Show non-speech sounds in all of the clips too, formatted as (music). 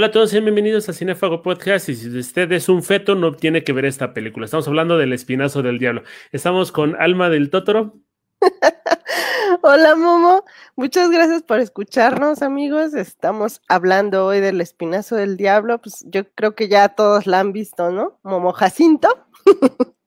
Hola a todos y bienvenidos a Cinefago Podcast. Y si usted es un feto, no tiene que ver esta película. Estamos hablando del espinazo del diablo. Estamos con Alma del Totoro. (laughs) Hola Momo, muchas gracias por escucharnos amigos. Estamos hablando hoy del espinazo del diablo. Pues yo creo que ya todos la han visto, ¿no? Momo Jacinto. (laughs)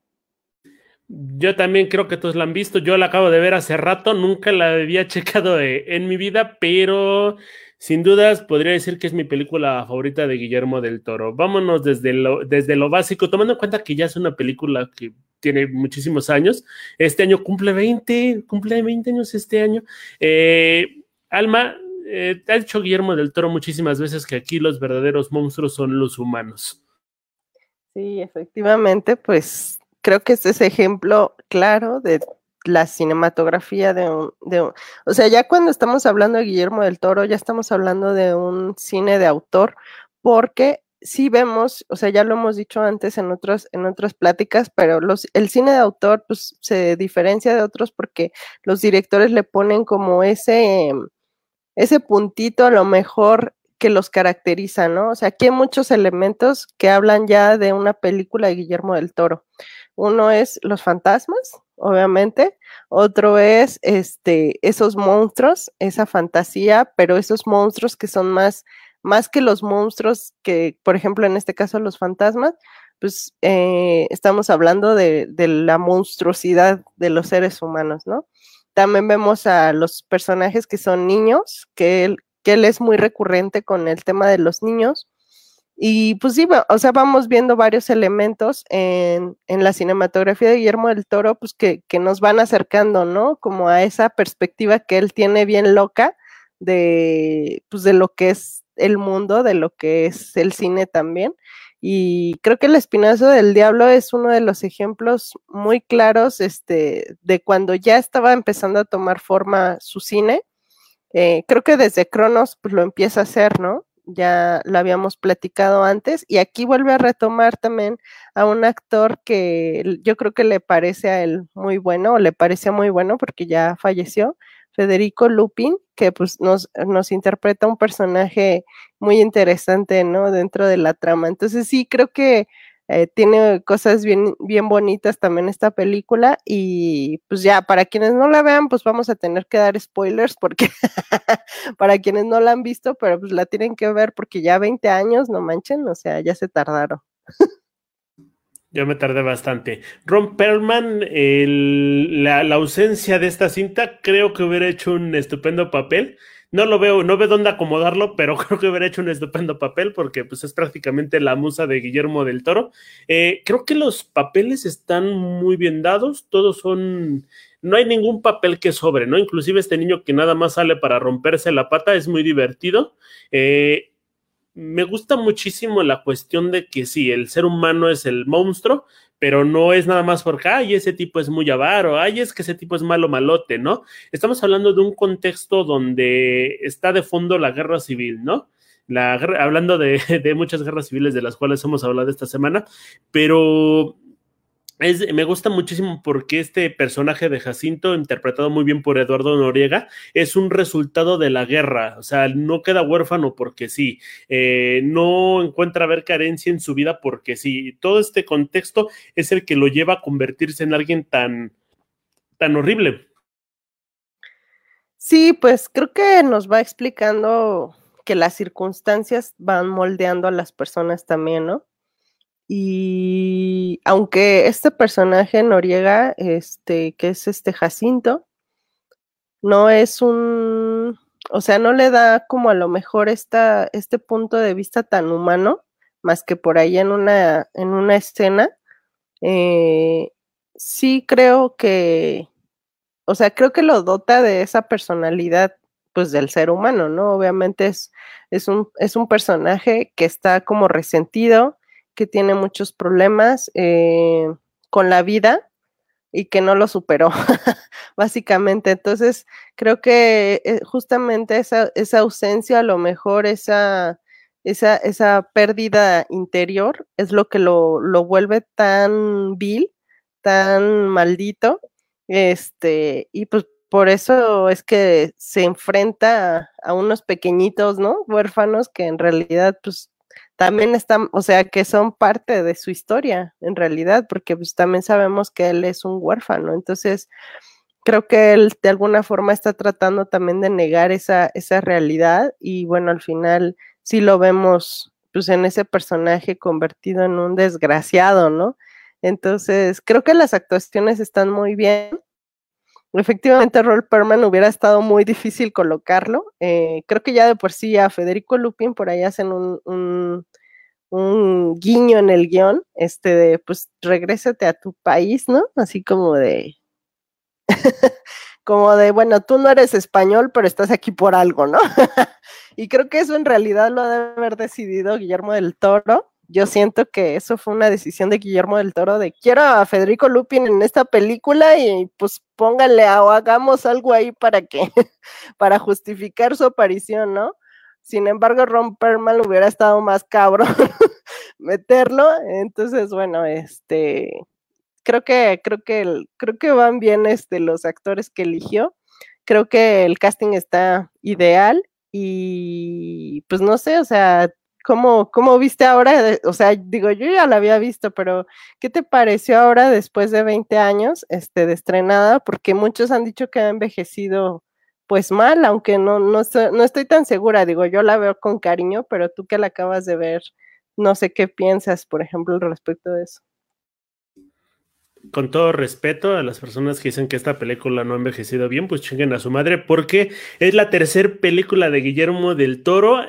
Yo también creo que todos la han visto. Yo la acabo de ver hace rato, nunca la había checado en mi vida, pero sin dudas, podría decir que es mi película favorita de Guillermo del Toro. Vámonos desde lo, desde lo básico, tomando en cuenta que ya es una película que tiene muchísimos años. Este año cumple 20, cumple 20 años este año. Eh, Alma, eh, ha dicho Guillermo del Toro muchísimas veces que aquí los verdaderos monstruos son los humanos. Sí, efectivamente, pues creo que este es ejemplo claro de la cinematografía de un, de o sea, ya cuando estamos hablando de Guillermo del Toro, ya estamos hablando de un cine de autor, porque sí vemos, o sea, ya lo hemos dicho antes en otras, en otras pláticas, pero los, el cine de autor pues, se diferencia de otros porque los directores le ponen como ese, ese puntito a lo mejor que los caracteriza, ¿no? O sea, aquí hay muchos elementos que hablan ya de una película de Guillermo del Toro. Uno es los fantasmas, obviamente. Otro es este, esos monstruos, esa fantasía, pero esos monstruos que son más, más que los monstruos que, por ejemplo, en este caso los fantasmas, pues eh, estamos hablando de, de, la monstruosidad de los seres humanos, ¿no? También vemos a los personajes que son niños, que él, que él es muy recurrente con el tema de los niños. Y pues sí, o sea, vamos viendo varios elementos en, en la cinematografía de Guillermo del Toro, pues que, que, nos van acercando, ¿no? Como a esa perspectiva que él tiene bien loca de, pues de lo que es el mundo, de lo que es el cine también. Y creo que El Espinazo del Diablo es uno de los ejemplos muy claros este, de cuando ya estaba empezando a tomar forma su cine. Eh, creo que desde Cronos pues, lo empieza a hacer, ¿no? Ya lo habíamos platicado antes, y aquí vuelve a retomar también a un actor que yo creo que le parece a él muy bueno, o le parecía muy bueno porque ya falleció, Federico Lupin, que pues nos, nos interpreta un personaje muy interesante, ¿no? Dentro de la trama. Entonces sí, creo que eh, tiene cosas bien, bien bonitas también esta película y pues ya, para quienes no la vean, pues vamos a tener que dar spoilers porque (laughs) para quienes no la han visto, pero pues la tienen que ver porque ya 20 años, no manchen, o sea, ya se tardaron. Yo me tardé bastante. Ron Perlman, la, la, ausencia de esta cinta, creo que hubiera hecho un estupendo papel no lo veo, no veo dónde acomodarlo, pero (laughs) creo que hubiera hecho un estupendo papel porque pues, es prácticamente la musa de Guillermo del Toro. Eh, creo que los papeles están muy bien dados, todos son, no hay ningún papel que sobre, ¿no? Inclusive este niño que nada más sale para romperse la pata es muy divertido. Eh, me gusta muchísimo la cuestión de que sí, el ser humano es el monstruo, pero no es nada más porque, ay, ese tipo es muy avaro, ay, es que ese tipo es malo malote, ¿no? Estamos hablando de un contexto donde está de fondo la guerra civil, ¿no? La, hablando de, (laughs) de muchas guerras civiles de las cuales hemos hablado esta semana, pero me gusta muchísimo porque este personaje de Jacinto, interpretado muy bien por Eduardo Noriega, es un resultado de la guerra. O sea, no queda huérfano porque sí, eh, no encuentra ver carencia en su vida porque sí. Todo este contexto es el que lo lleva a convertirse en alguien tan, tan horrible. Sí, pues creo que nos va explicando que las circunstancias van moldeando a las personas también, ¿no? Y aunque este personaje Noriega, este, que es este Jacinto, no es un, o sea, no le da como a lo mejor esta, este punto de vista tan humano, más que por ahí en una, en una escena, eh, sí creo que, o sea, creo que lo dota de esa personalidad, pues del ser humano, ¿no? Obviamente es, es, un, es un personaje que está como resentido, que tiene muchos problemas eh, con la vida y que no lo superó, (laughs) básicamente. Entonces, creo que eh, justamente esa, esa, ausencia, a lo mejor esa, esa, esa pérdida interior es lo que lo, lo vuelve tan vil, tan maldito, este, y pues por eso es que se enfrenta a, unos pequeñitos, ¿no? Huérfanos que en realidad, pues, también están, o sea, que son parte de su historia, en realidad, porque pues también sabemos que él es un huérfano. Entonces, creo que él de alguna forma está tratando también de negar esa, esa realidad y bueno, al final sí lo vemos pues en ese personaje convertido en un desgraciado, ¿no? Entonces, creo que las actuaciones están muy bien. Efectivamente, Roll Perman hubiera estado muy difícil colocarlo. Eh, creo que ya de por sí a Federico Lupin por ahí hacen un, un, un guiño en el guion, este de, pues, regrésate a tu país, ¿no? Así como de, (laughs) como de, bueno, tú no eres español, pero estás aquí por algo, ¿no? (laughs) y creo que eso en realidad lo debe haber decidido Guillermo del Toro. Yo siento que eso fue una decisión de Guillermo del Toro de quiero a Federico Lupin en esta película y pues póngale o hagamos algo ahí para que, (laughs) para justificar su aparición, ¿no? Sin embargo, Ron Perlman hubiera estado más cabrón (laughs) meterlo. Entonces, bueno, este, creo que, creo que, creo que van bien este, los actores que eligió. Creo que el casting está ideal y pues no sé, o sea, ¿cómo, cómo viste ahora? O sea, digo, yo ya la había visto, pero ¿qué te pareció ahora después de 20 años este, de estrenada? Porque muchos han dicho que ha envejecido pues mal, aunque no, no, no estoy tan segura, digo, yo la veo con cariño, pero tú que la acabas de ver, no sé qué piensas, por ejemplo, respecto de eso con todo respeto a las personas que dicen que esta película no ha envejecido bien, pues chinguen a su madre, porque es la tercera película de Guillermo del Toro.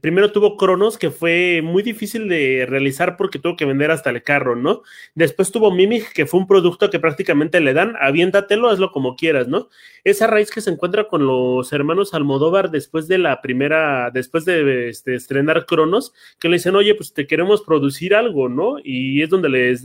Primero tuvo Cronos, que fue muy difícil de realizar porque tuvo que vender hasta el carro, ¿no? Después tuvo Mimic, que fue un producto que prácticamente le dan, aviéntatelo, hazlo como quieras, ¿no? Esa raíz que se encuentra con los hermanos Almodóvar después de la primera, después de este, estrenar Cronos, que le dicen, oye, pues te queremos producir algo, ¿no? Y es donde les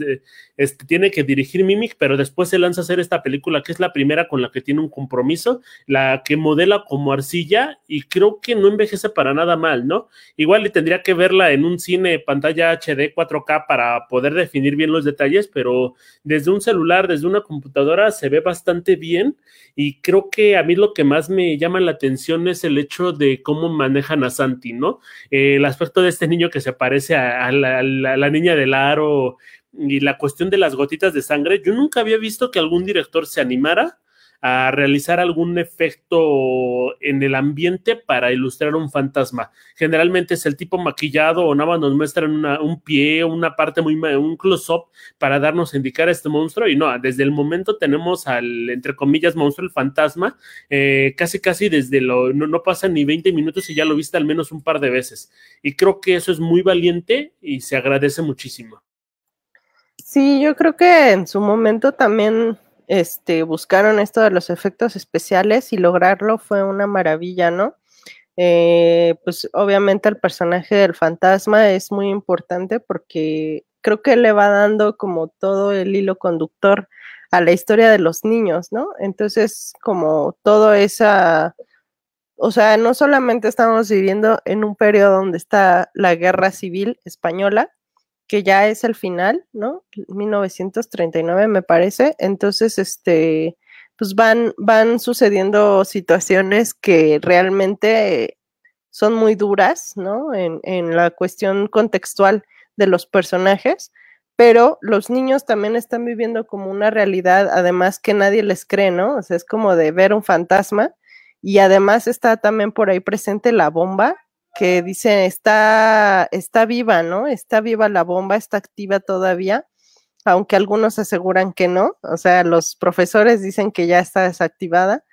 este, tiene que dirigir Mimic, pero después se lanza a hacer esta película que es la primera con la que tiene un compromiso, la que modela como arcilla y creo que no envejece para nada mal, ¿no? Igual le tendría que verla en un cine pantalla HD 4K para poder definir bien los detalles, pero desde un celular, desde una computadora se ve bastante bien y creo que a mí lo que más me llama la atención es el hecho de cómo manejan a Santi, ¿no? el aspecto de este niño que se parece a, la, a la niña del aro y la cuestión de las gotitas de sangre, yo nunca había visto que algún director se animara a realizar algún efecto en el ambiente para ilustrar un fantasma. Generalmente es el tipo maquillado o nada más nos muestran un pie, una parte muy, un close-up para darnos a indicar a este monstruo y no, desde el momento tenemos al, entre comillas, monstruo, el fantasma, eh, casi casi desde lo, no, no ni 20 minutos y ya lo viste al menos un par de veces. Y creo que eso es muy valiente y se agradece muchísimo. Sí, yo creo que en su momento también este, buscaron esto de los efectos especiales y lograrlo fue una maravilla, ¿no? Eh, pues obviamente el personaje del fantasma es muy importante porque creo que le va dando como todo el hilo conductor a la historia de los niños, ¿no? Entonces, como todo esa, o sea, no solamente estamos viviendo en un periodo donde está la guerra civil española, que ya es el final, ¿no? 1939 me parece. Entonces, este, pues van, van sucediendo situaciones que realmente son muy duras, ¿no? En, en la cuestión contextual de los personajes, pero los niños también están viviendo como una realidad, además que nadie les cree, ¿no? O sea, es como de ver un fantasma y además está también por ahí presente la bomba que dice está, está viva, ¿no? Está viva la bomba, está activa todavía, aunque algunos aseguran que no. O sea, los profesores dicen que ya está desactivada,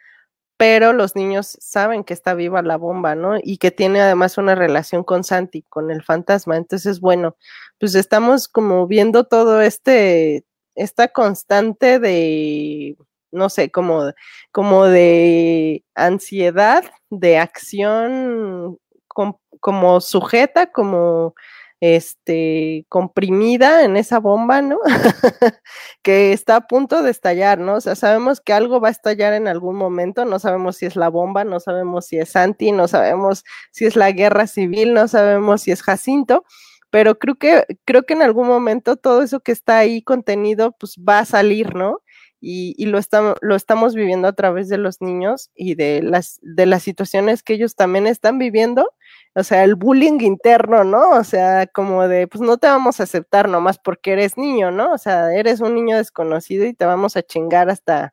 pero los niños saben que está viva la bomba, ¿no? Y que tiene además una relación con Santi, con el fantasma. Entonces, bueno, pues estamos como viendo todo este, esta constante de, no sé, como, como de ansiedad, de acción como sujeta, como este, comprimida en esa bomba, ¿no? (laughs) que está a punto de estallar, ¿no? O sea, sabemos que algo va a estallar en algún momento, no sabemos si es la bomba, no sabemos si es Santi, no sabemos si es la guerra civil, no sabemos si es Jacinto, pero creo que, creo que en algún momento todo eso que está ahí contenido, pues va a salir, ¿no? Y, lo, estamos, lo estamos viviendo a través de los niños y de las, de las situaciones que ellos también están viviendo. O sea, el bullying interno, ¿no? O sea, como de, pues no te vamos a aceptar nomás porque eres niño, ¿no? O sea, eres un niño desconocido y te vamos a chingar hasta,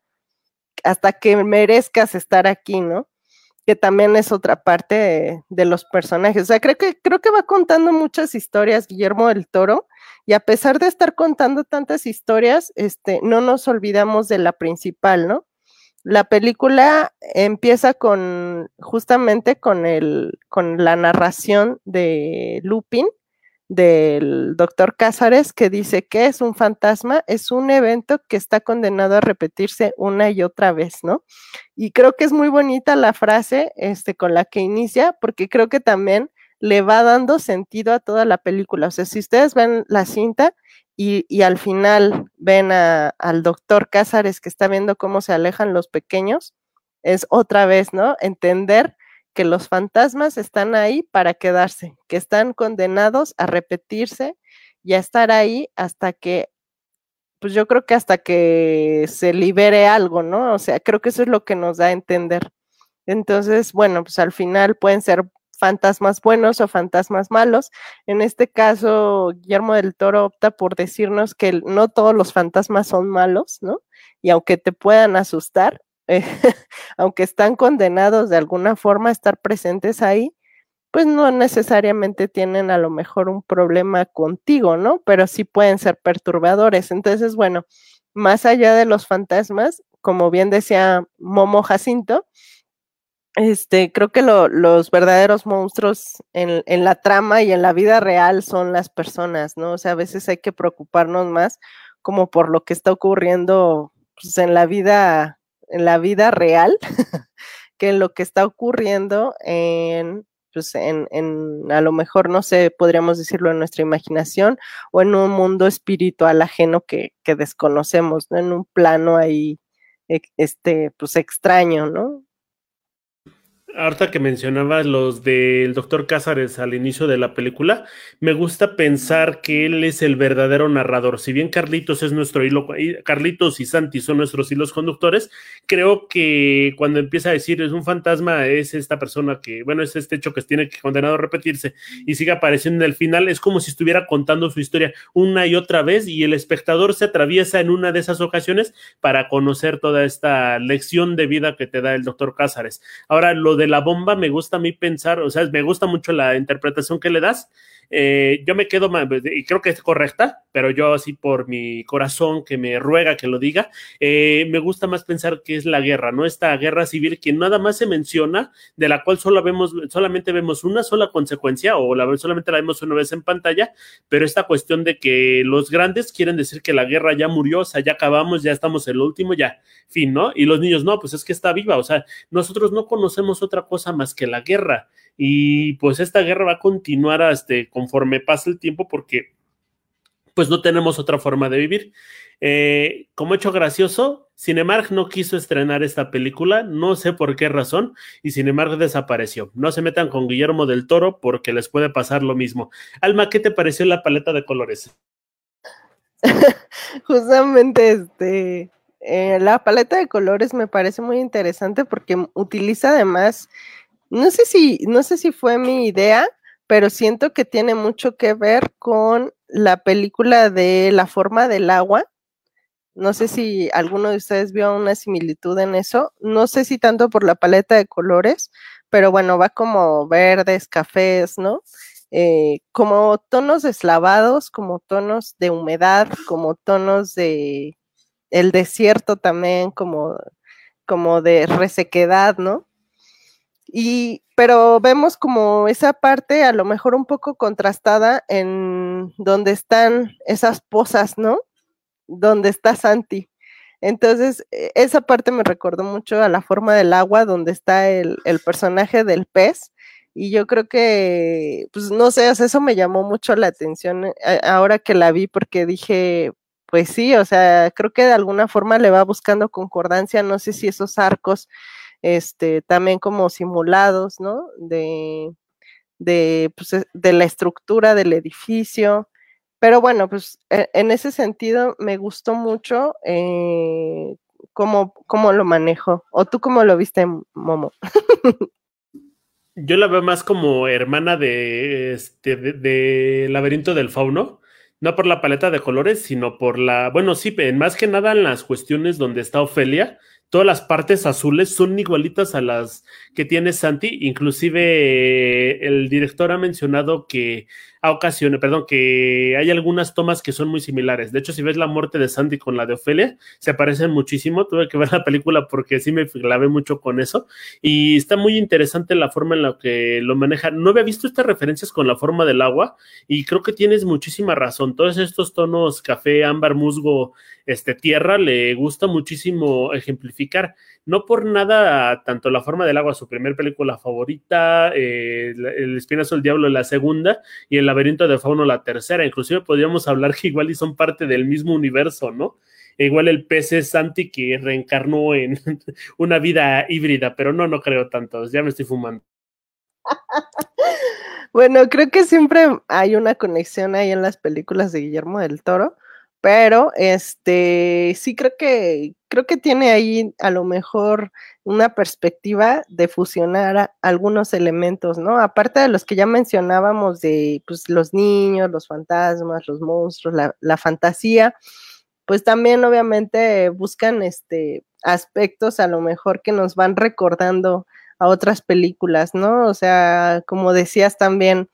hasta que merezcas estar aquí, ¿no? Que también es otra parte de, los personajes. O sea, creo que, creo que va contando muchas historias Guillermo del Toro y a pesar de estar contando tantas historias, este, no nos olvidamos de la principal, ¿no? La película empieza con justamente con el con la narración de Lupin del doctor Cázares que dice que es un fantasma, es un evento que está condenado a repetirse una y otra vez, ¿no? Y creo que es muy bonita la frase este, con la que inicia, porque creo que también le va dando sentido a toda la película. O sea, si ustedes ven la cinta y, al final ven al doctor Cázares que está viendo cómo se alejan los pequeños, es otra vez, ¿no? Entender que los fantasmas están ahí para quedarse, que están condenados a repetirse y a estar ahí hasta que, pues yo creo que hasta que se libere algo, ¿no? O sea, creo que eso es lo que nos da a entender. Entonces, bueno, pues al final pueden ser fantasmas buenos o fantasmas malos. En este caso, Guillermo del Toro opta por decirnos que no todos los fantasmas son malos, ¿no? Y aunque te puedan asustar, eh, (laughs) aunque están condenados de alguna forma a estar presentes ahí, pues no necesariamente tienen a lo mejor un problema contigo, ¿no? Pero sí pueden ser perturbadores. Entonces, bueno, más allá de los fantasmas, como bien decía Momo Jacinto, este, creo que los verdaderos monstruos en, la trama y en la vida real son las personas, ¿no? O sea, a veces hay que preocuparnos más como por lo que está ocurriendo pues, en la vida, en la vida real, (laughs) que en lo que está ocurriendo en, pues en, en, a lo mejor, no sé, podríamos decirlo en nuestra imaginación o en un mundo espiritual ajeno que, que desconocemos, ¿no? En un plano ahí, e, este, pues extraño, ¿no? Ahorita que mencionabas los del doctor Cázares al inicio de la película, me gusta pensar que él es el verdadero narrador. Si bien Carlitos es nuestro hilo, Carlitos y Santi son nuestros hilos conductores, creo que cuando empieza a decir es un fantasma, es esta persona que, bueno, es este hecho que tiene que condenado a repetirse y sigue apareciendo en el final, es como si estuviera contando su historia una y otra vez y el espectador se atraviesa en una de esas ocasiones para conocer toda esta lección de vida que te da el doctor Cázares. Ahora, lo de la bomba me gusta a mí pensar, o sea, me gusta mucho la interpretación que le das. Eh, yo me quedo, y creo que es correcta, pero yo así por mi corazón que me ruega que lo diga, eh, me gusta más pensar que es la guerra, ¿no? Esta guerra civil que nada más se menciona, de la cual solo vemos, solamente vemos una sola consecuencia o la, solamente la vemos una vez en pantalla, pero esta cuestión de que los grandes quieren decir que la guerra ya murió, o sea, ya acabamos, ya estamos el último, ya, fin, ¿no? Y los niños, no, pues es que está viva, o sea, nosotros no conocemos otra cosa más que la guerra. Y pues esta guerra va a continuar hasta conforme pasa el tiempo porque pues no tenemos otra forma de vivir. Eh, como hecho gracioso, Cinemark no quiso estrenar esta película, no sé por qué razón, y Cinemark desapareció. No se metan con Guillermo del Toro porque les puede pasar lo mismo. Alma, ¿qué te pareció la paleta de colores? (laughs) Justamente este, eh, la paleta de colores me parece muy interesante porque utiliza además, no sé si, no sé si fue mi idea, pero siento que tiene mucho que ver con la película de La forma del agua. No sé si alguno de ustedes vio una similitud en eso. No sé si tanto por la paleta de colores, pero bueno, va como verdes, cafés, ¿no? Eh, como tonos deslavados, como tonos de humedad, como tonos de el desierto también como, como de resequedad, ¿no? Y, pero vemos como esa parte a lo mejor un poco contrastada en donde están esas posas, ¿no? Donde está Santi. Entonces, e, esa parte me recordó mucho a la forma del agua, donde está el, personaje del pez. Y yo creo que, pues no sé, eso me llamó mucho la atención eh, ahora que la vi, porque dije, pues sí, o sea, creo que de alguna forma le va buscando concordancia, no sé si esos arcos, este, también como simulados, ¿no? De, de, pues, de la estructura del edificio, Pero bueno, pues e, en ese sentido me gustó mucho eh, cómo, cómo lo manejo. ¿O tú cómo lo viste, Momo? (laughs) Yo la veo más como hermana de, este, de, Laberinto del Fauno, no por la paleta de colores, sino por la, bueno, sí, más que nada en las cuestiones donde está Ofelia, todas las partes azules son igualitas a las que tiene Santi, inclusive eh, el director ha mencionado que a ocasiones, perdón, que hay algunas tomas que son muy similares. De hecho, si ves la muerte de Sandy con la de Ofelia, se parecen muchísimo. Tuve que ver la película porque sí me clavé mucho con eso. Y está muy interesante la forma en la que lo maneja. No había visto estas referencias con la forma del agua y creo que tienes muchísima razón. Todos estos tonos café, ámbar, musgo, este, tierra, le gusta muchísimo ejemplificar no por nada, tanto La forma del agua, su primer película favorita, eh, El espinazo del diablo, la segunda, y El laberinto de fauno, la tercera. Inclusive podríamos hablar que igual y son parte del mismo universo, ¿no? E igual el es Santi que reencarnó en (laughs) una vida híbrida, pero no, no creo tanto, ya me estoy fumando. (laughs) bueno, creo que siempre hay una conexión ahí en las películas de Guillermo del Toro pero este sí creo que creo que tiene ahí a lo mejor una perspectiva de fusionar algunos elementos, ¿no? Aparte de los que ya mencionábamos de pues, los niños, los fantasmas, los monstruos, la, la fantasía, pues también obviamente buscan este aspectos a lo mejor que nos van recordando a otras películas, ¿no? O sea, como decías también,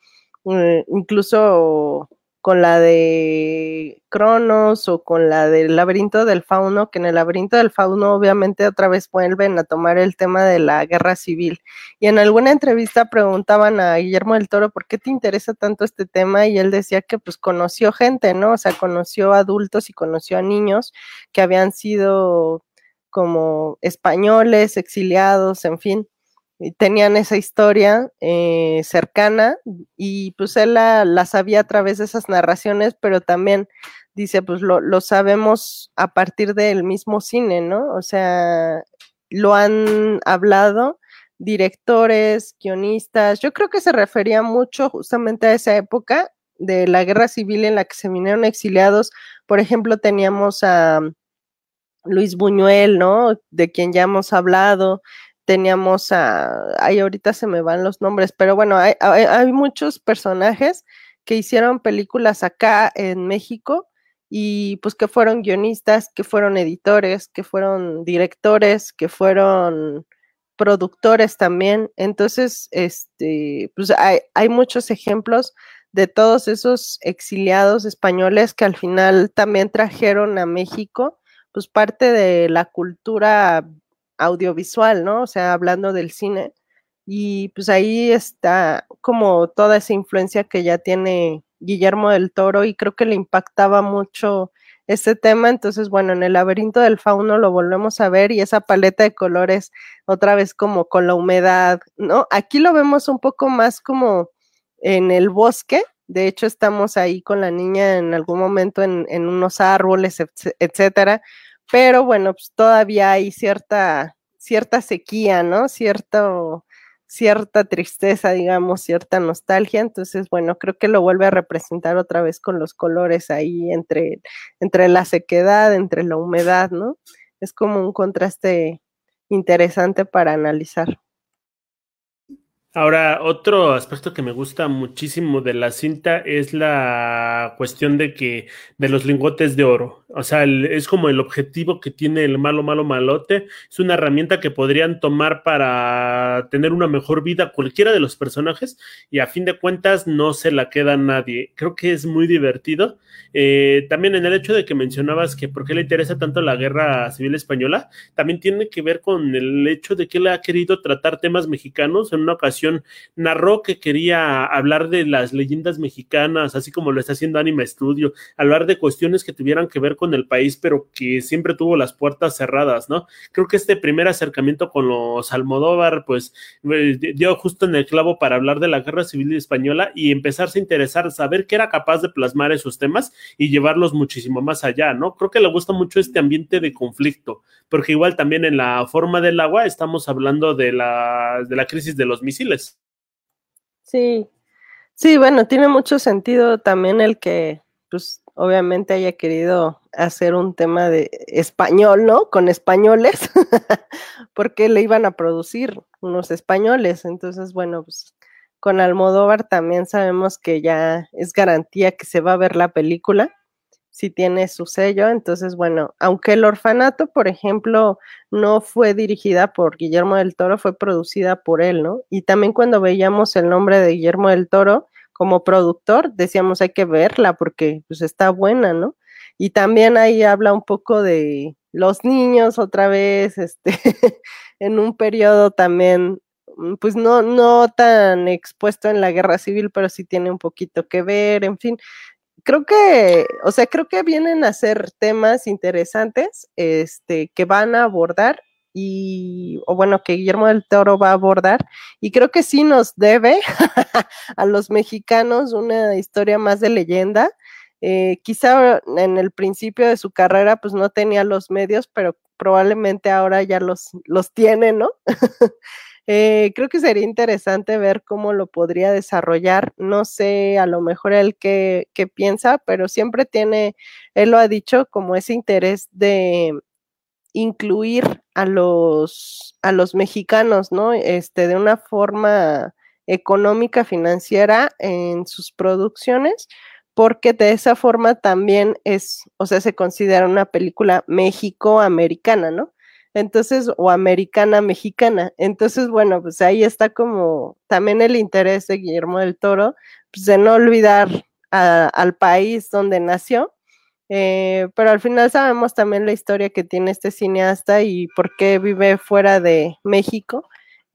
eh, incluso con la de Cronos o con la del laberinto del fauno, que en el laberinto del fauno obviamente otra vez vuelven a tomar el tema de la guerra civil. Y en alguna entrevista preguntaban a Guillermo del Toro, ¿por qué te interesa tanto este tema? Y él decía que pues conoció gente, ¿no? O sea, conoció adultos y conoció a niños que habían sido como españoles, exiliados, en fin tenían esa historia eh, cercana y pues él la, sabía a través de esas narraciones, pero también dice, pues lo, lo, sabemos a partir del mismo cine, ¿no? O sea, lo han hablado directores, guionistas, yo creo que se refería mucho justamente a esa época de la guerra civil en la que se vinieron exiliados. Por ejemplo, teníamos a Luis Buñuel, ¿no? De quien ya hemos hablado teníamos a, ay, ahorita se me van los nombres, pero bueno, hay, hay, muchos personajes que hicieron películas acá en México y pues que fueron guionistas, que fueron editores, que fueron directores, que fueron productores también. Entonces, este, pues hay, hay muchos ejemplos de todos esos exiliados españoles que al final también trajeron a México, pues parte de la cultura audiovisual, ¿no? O sea, hablando del cine. Y pues ahí está como toda esa influencia que ya tiene Guillermo del Toro y creo que le impactaba mucho este tema. Entonces, bueno, en el laberinto del fauno lo volvemos a ver y esa paleta de colores otra vez como con la humedad, ¿no? Aquí lo vemos un poco más como en el bosque. De hecho, estamos ahí con la niña en algún momento en, en unos árboles, etcétera pero bueno, pues todavía hay cierta, cierta sequía, ¿no? Cierto, cierta tristeza, digamos, cierta nostalgia. Entonces, bueno, creo que lo vuelve a representar otra vez con los colores ahí entre, entre la sequedad, entre la humedad, ¿no? Es como un contraste interesante para analizar. Ahora, otro aspecto que me gusta muchísimo de la cinta es la cuestión de que de los lingotes de oro. O sea, es como el objetivo que tiene el malo, malo, malote. Es una herramienta que podrían tomar para tener una mejor vida cualquiera de los personajes y a fin de cuentas no se la queda nadie. Creo que es muy divertido. Eh, también en el hecho de que mencionabas que por qué le interesa tanto la guerra civil española, también tiene que ver con el hecho de que él ha querido tratar temas mexicanos en una ocasión narró que quería hablar de las leyendas mexicanas, así como lo está haciendo Anima Studio, hablar de cuestiones que tuvieran que ver con el país, pero que siempre tuvo las puertas cerradas, ¿no? Creo que este primer acercamiento con los Almodóvar, pues eh, dio justo en el clavo para hablar de la guerra civil española y empezarse a interesar, saber que era capaz de plasmar esos temas y llevarlos muchísimo más allá, ¿no? Creo que le gusta mucho este ambiente de conflicto, porque igual también en la forma del agua estamos hablando de la, de la crisis de los misiles Sí, sí, bueno, tiene mucho sentido también el que pues obviamente haya querido hacer un tema de español, ¿no? Con españoles, (laughs) porque le iban a producir unos españoles. Entonces, bueno, pues con Almodóvar también sabemos que ya es garantía que se va a ver la película si tiene su sello. Entonces, bueno, aunque El Orfanato, por ejemplo, no fue dirigida por Guillermo del Toro, fue producida por él, ¿no? Y también cuando veíamos el nombre de Guillermo del Toro como productor, decíamos hay que verla porque pues está buena, ¿no? Y también ahí habla un poco de los niños otra vez, este, (laughs) en un periodo también mm, pues no, no tan expuesto en la guerra civil, pero sí tiene un poquito que ver, en fin, creo que, o sea, creo que vienen a ser temas interesantes, este, que van a abordar y, o bueno, que Guillermo del Toro va a abordar, y creo que sí nos debe (laughs) a los mexicanos una historia más de leyenda. Eh, quizá en el principio de su carrera, pues no tenía los medios, pero probablemente ahora ya los, los tiene, ¿no? (laughs) Eh, creo que sería interesante ver cómo lo podría desarrollar. No sé, a lo mejor él qué, piensa, pero siempre tiene, él lo ha dicho, como ese interés de incluir a los, a los mexicanos, ¿no? Este, de una forma económica, financiera en sus producciones, porque de esa forma también es, o sea, se considera una película México-americana, ¿no? Entonces, o americana mexicana. Entonces, bueno, pues ahí está como también el interés de Guillermo del Toro, pues de no olvidar al país donde nació. Eh, pero al final sabemos también la historia que tiene este cineasta y por qué vive fuera de México.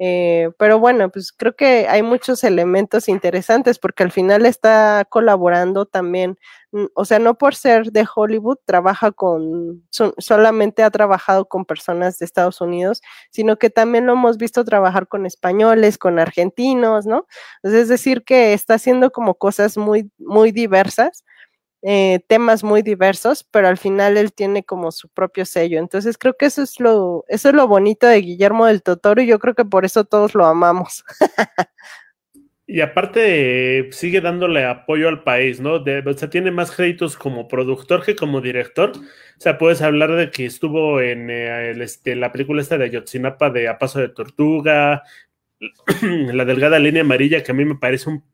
Eh, pero bueno, pues creo que hay muchos elementos interesantes porque al final está colaborando también, mm, o sea, no por ser de Hollywood, trabaja con, solamente ha trabajado con personas de Estados Unidos, sino que también lo hemos visto trabajar con españoles, con argentinos, ¿no? es decir, que está haciendo como cosas muy, muy diversas eh, temas muy diversos, pero al final él tiene como su propio sello. Entonces creo que eso es lo, eso es lo bonito de Guillermo del Totoro y yo creo que por eso todos lo amamos. (laughs) Y aparte sigue dándole apoyo al país, ¿no? o sea, tiene más créditos como productor que como director. O sea, puedes hablar de que estuvo en eh, este, la película esta de Yotzinapa de A Paso de Tortuga, (clears throat) la delgada línea amarilla, que a mí me parece un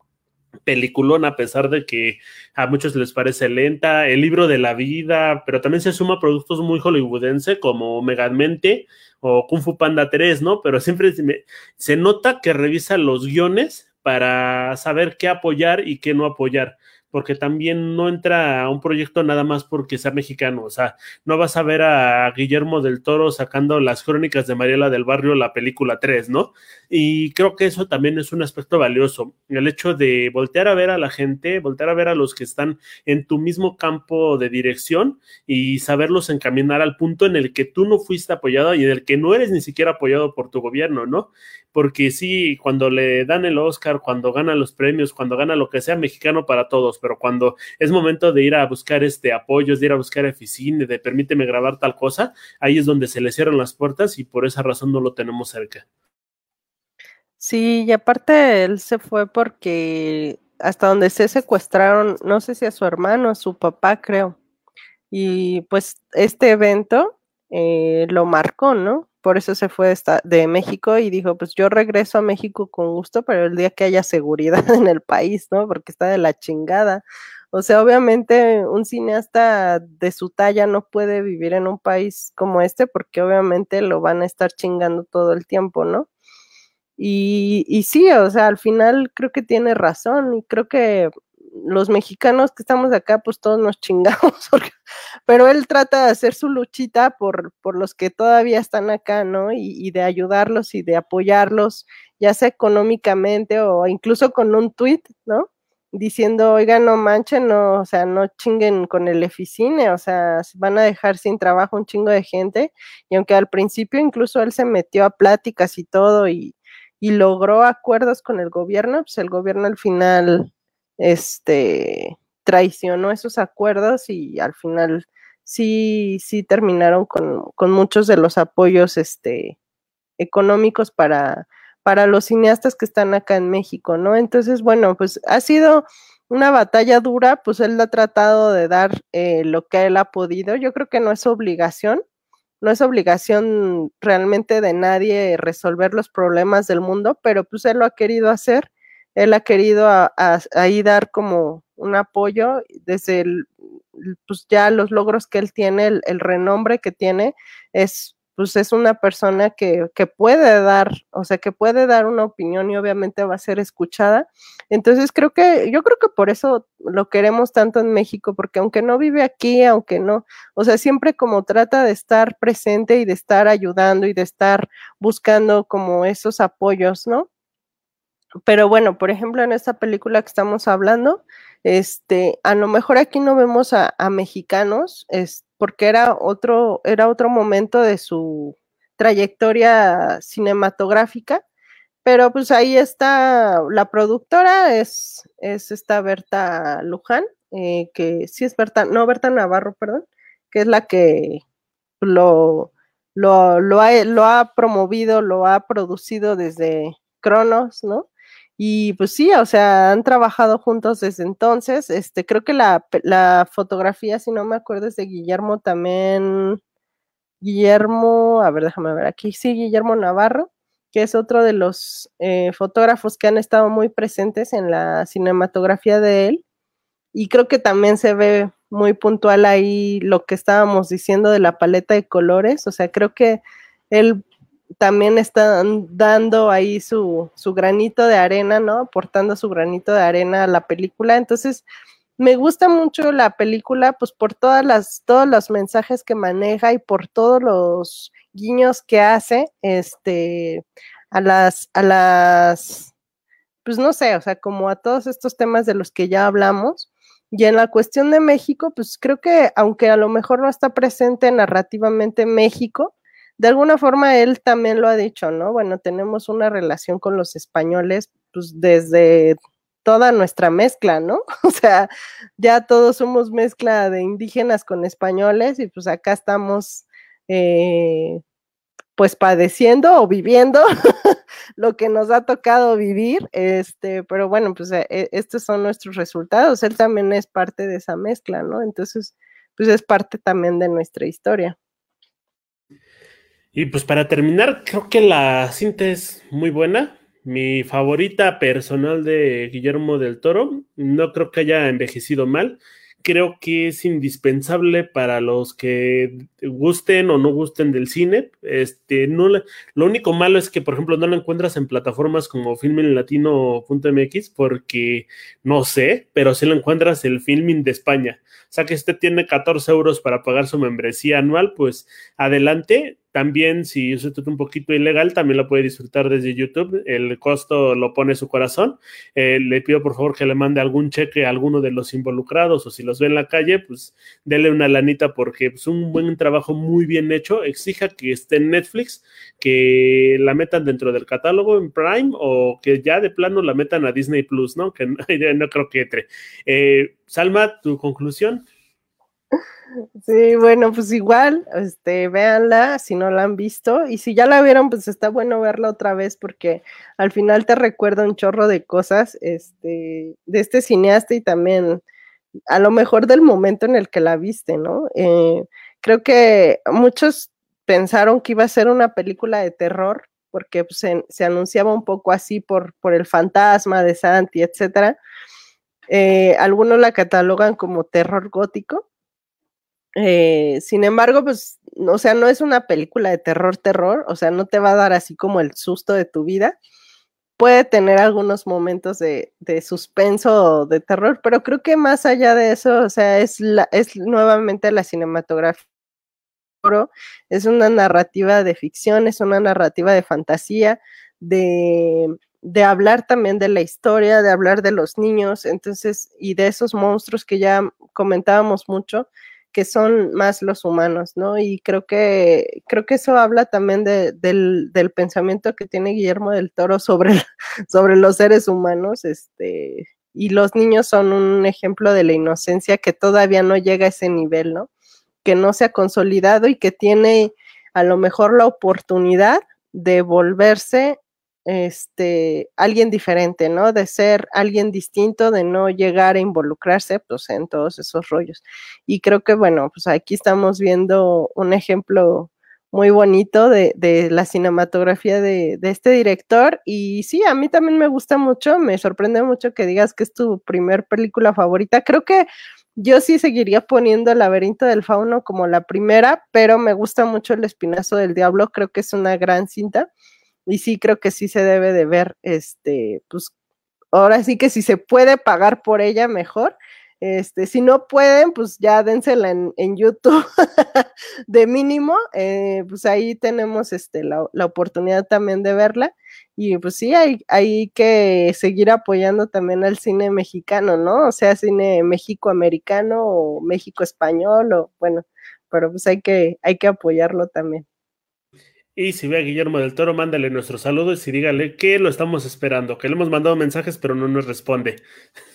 peliculón a pesar de que a muchos les parece lenta, el libro de la vida, pero también se suma productos muy hollywoodense como Megamente o Kung Fu Panda 3, ¿no? Pero siempre se, se nota que revisa los guiones para saber qué apoyar y qué no apoyar porque también no entra a un proyecto nada más porque sea mexicano, o sea, no vas a ver a Guillermo del Toro sacando las crónicas de Mariela del Barrio, la película 3, ¿no? Y creo que eso también es un aspecto valioso, el hecho de voltear a ver a la gente, voltear a ver a los que están en tu mismo campo de dirección y saberlos encaminar al punto en el que tú no fuiste apoyado y en el que no eres ni siquiera apoyado por tu gobierno, ¿no? Porque sí, cuando le dan el Oscar, cuando gana los premios, cuando gana lo que sea, mexicano para todos, pero cuando es momento de ir a buscar este apoyos, de ir a buscar oficina, de permíteme grabar tal cosa, ahí es donde se le cierran las puertas y por esa razón no lo tenemos cerca. Sí, y aparte él se fue porque hasta donde se secuestraron, no sé si a su hermano, a su papá, creo. Y pues este evento eh, lo marcó, ¿no? Por eso se fue de, México y dijo, pues yo regreso a México con gusto, pero el día que haya seguridad (laughs) en el país, ¿no? Porque está de la chingada. O sea, obviamente un cineasta de su talla no puede vivir en un país como este porque obviamente lo van a estar chingando todo el tiempo, ¿no? Y, sí, o sea, al final creo que tiene razón y creo que los mexicanos que estamos acá, pues todos nos chingamos, (laughs) pero él trata de hacer su luchita por, por los que todavía están acá, ¿no? Y, de ayudarlos y de apoyarlos, ya sea económicamente o incluso con un tweet, ¿no? Diciendo, oigan, no manchen, no, o sea, no chinguen con el eficine, o sea, van a dejar sin trabajo un chingo de gente. Y aunque al principio incluso él se metió a pláticas y todo y, y logró acuerdos con el gobierno, pues el gobierno al final este, traicionó esos acuerdos y al final sí, sí terminaron con, con muchos de los apoyos este, económicos para, para los cineastas que están acá en México, ¿no? Entonces, bueno, pues ha sido una batalla dura, pues él ha tratado de dar eh, lo que él ha podido. Yo creo que no es obligación, no es obligación realmente de nadie resolver los problemas del mundo, pero pues él lo ha querido hacer, él ha querido ahí dar como un apoyo desde el, pues ya los logros que él tiene, el renombre que tiene, es pues es una persona que, que, puede dar, o sea, que puede dar una opinión y obviamente va a ser escuchada. Entonces creo que, yo creo que por eso lo queremos tanto en México, porque aunque no vive aquí, aunque no, o sea, siempre como trata de estar presente y de estar ayudando y de estar buscando como esos apoyos, ¿no? Pero bueno, por ejemplo, en esta película que estamos hablando, este, a lo mejor aquí no vemos a, mexicanos, este, porque era otro, era otro momento de su trayectoria cinematográfica, pero pues ahí está la productora, es, es esta Berta Luján, eh, que sí es Berta, no, Berta Navarro, perdón, que es la que lo, lo, lo, ha, lo ha promovido, lo ha producido desde Cronos, ¿no? Y pues sí, o sea, han trabajado juntos desde entonces. Este, creo que la, la fotografía, si no me acuerdo, es de Guillermo también. Guillermo, a ver, déjame ver aquí, sí, Guillermo Navarro, que es otro de los eh, fotógrafos que han estado muy presentes en la cinematografía de él. Y creo que también se ve muy puntual ahí lo que estábamos diciendo de la paleta de colores. O sea, creo que él también están dando ahí su, su granito de arena, ¿no? Aportando su granito de arena a la película. Entonces, me gusta mucho la película, pues por todas las, todos los mensajes que maneja y por todos los guiños que hace, este, a las, a las, pues no sé, o sea, como a todos estos temas de los que ya hablamos. Y en la cuestión de México, pues creo que aunque a lo mejor no está presente narrativamente México, de alguna forma él también lo ha dicho, ¿no? Bueno, tenemos una relación con los españoles, pues desde toda nuestra mezcla, ¿no? (laughs) O sea, ya todos somos mezcla de indígenas con españoles y pues acá estamos eh, pues padeciendo o viviendo (laughs) lo que nos ha tocado vivir, este, pero bueno, pues eh, e, estos son nuestros resultados, él también es parte de esa mezcla, ¿no? Entonces, pues es parte también de nuestra historia. Y pues para terminar, creo que la cinta es muy buena. Mi favorita personal de Guillermo del Toro. No creo que haya envejecido mal. Creo que es indispensable para los que gusten o no gusten del cine. Este, no lo único malo es que, por ejemplo, no lo encuentras en plataformas como filminlatino.mx porque no sé, pero si lo encuentras el Filming de España. O sea que usted tiene 14 euros para pagar su membresía anual, pues adelante también, si usted es un poquito ilegal, también lo puede disfrutar desde YouTube. El costo lo pone su corazón. Eh, le pido por favor que le mande algún cheque a alguno de los involucrados o si los ve en la calle, pues dele una lanita porque es pues, un buen trabajo muy bien hecho. Exija que esté en Netflix, que la metan dentro del catálogo en Prime o que ya de plano la metan a Disney Plus, ¿no? Que no, (laughs) no creo que entre. Eh, Salma, tu conclusión. Sí, bueno, pues igual, este, véanla si no la han visto y si ya la vieron, pues está bueno verla otra vez porque al final te recuerda un chorro de cosas, este, de este cineasta y también a lo mejor del momento en el que la viste, ¿no? Eh, creo que muchos pensaron que iba a ser una película de terror porque pues, se, anunciaba un poco así por, por el fantasma de Santi, etcétera. Eh, algunos la catalogan como terror gótico eh, sin embargo, pues, o sea, no es una película de terror, terror, o sea, no te va a dar así como el susto de tu vida. Puede tener algunos momentos de, suspenso o de terror, pero creo que más allá de eso, o sea, es, la, es nuevamente la cinematografía. Es una narrativa de ficción, es una narrativa de fantasía, de, de hablar también de la historia, de hablar de los niños, entonces, y de esos monstruos que ya comentábamos mucho que son más los humanos, ¿no? Y creo que, creo que eso habla también del, pensamiento que tiene Guillermo del Toro sobre, (laughs) sobre los seres humanos, este, y los niños son un ejemplo de la inocencia que todavía no llega a ese nivel, ¿no? Que no se ha consolidado y que tiene a lo mejor la oportunidad de volverse este, alguien diferente, ¿no? De ser alguien distinto, de no llegar a involucrarse, pues, en todos esos rollos. Y creo que, bueno, pues aquí estamos viendo un ejemplo muy bonito de, de la cinematografía de, de, este director. Y sí, a mí también me gusta mucho, me sorprende mucho que digas que es tu primer película favorita. Creo que yo sí seguiría poniendo El laberinto del fauno como la primera, pero me gusta mucho El espinazo del diablo, creo que es una gran cinta y sí creo que sí se debe de ver, este, pues ahora sí que si se puede pagar por ella, mejor. Este, si no pueden, pues ya dénsela en, en YouTube (laughs) de mínimo, eh, pues ahí tenemos este, la, la, oportunidad también de verla. Y pues sí, hay, hay que seguir apoyando también al cine mexicano, ¿no? O sea, cine México-americano o México-español, o bueno, pero pues hay que, hay que apoyarlo también. Y si ve a Guillermo del Toro, mándale nuestros saludos y dígale que lo estamos esperando, que le hemos mandado mensajes, pero no nos responde.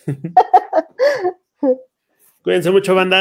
(laughs) Cuídense mucho, banda.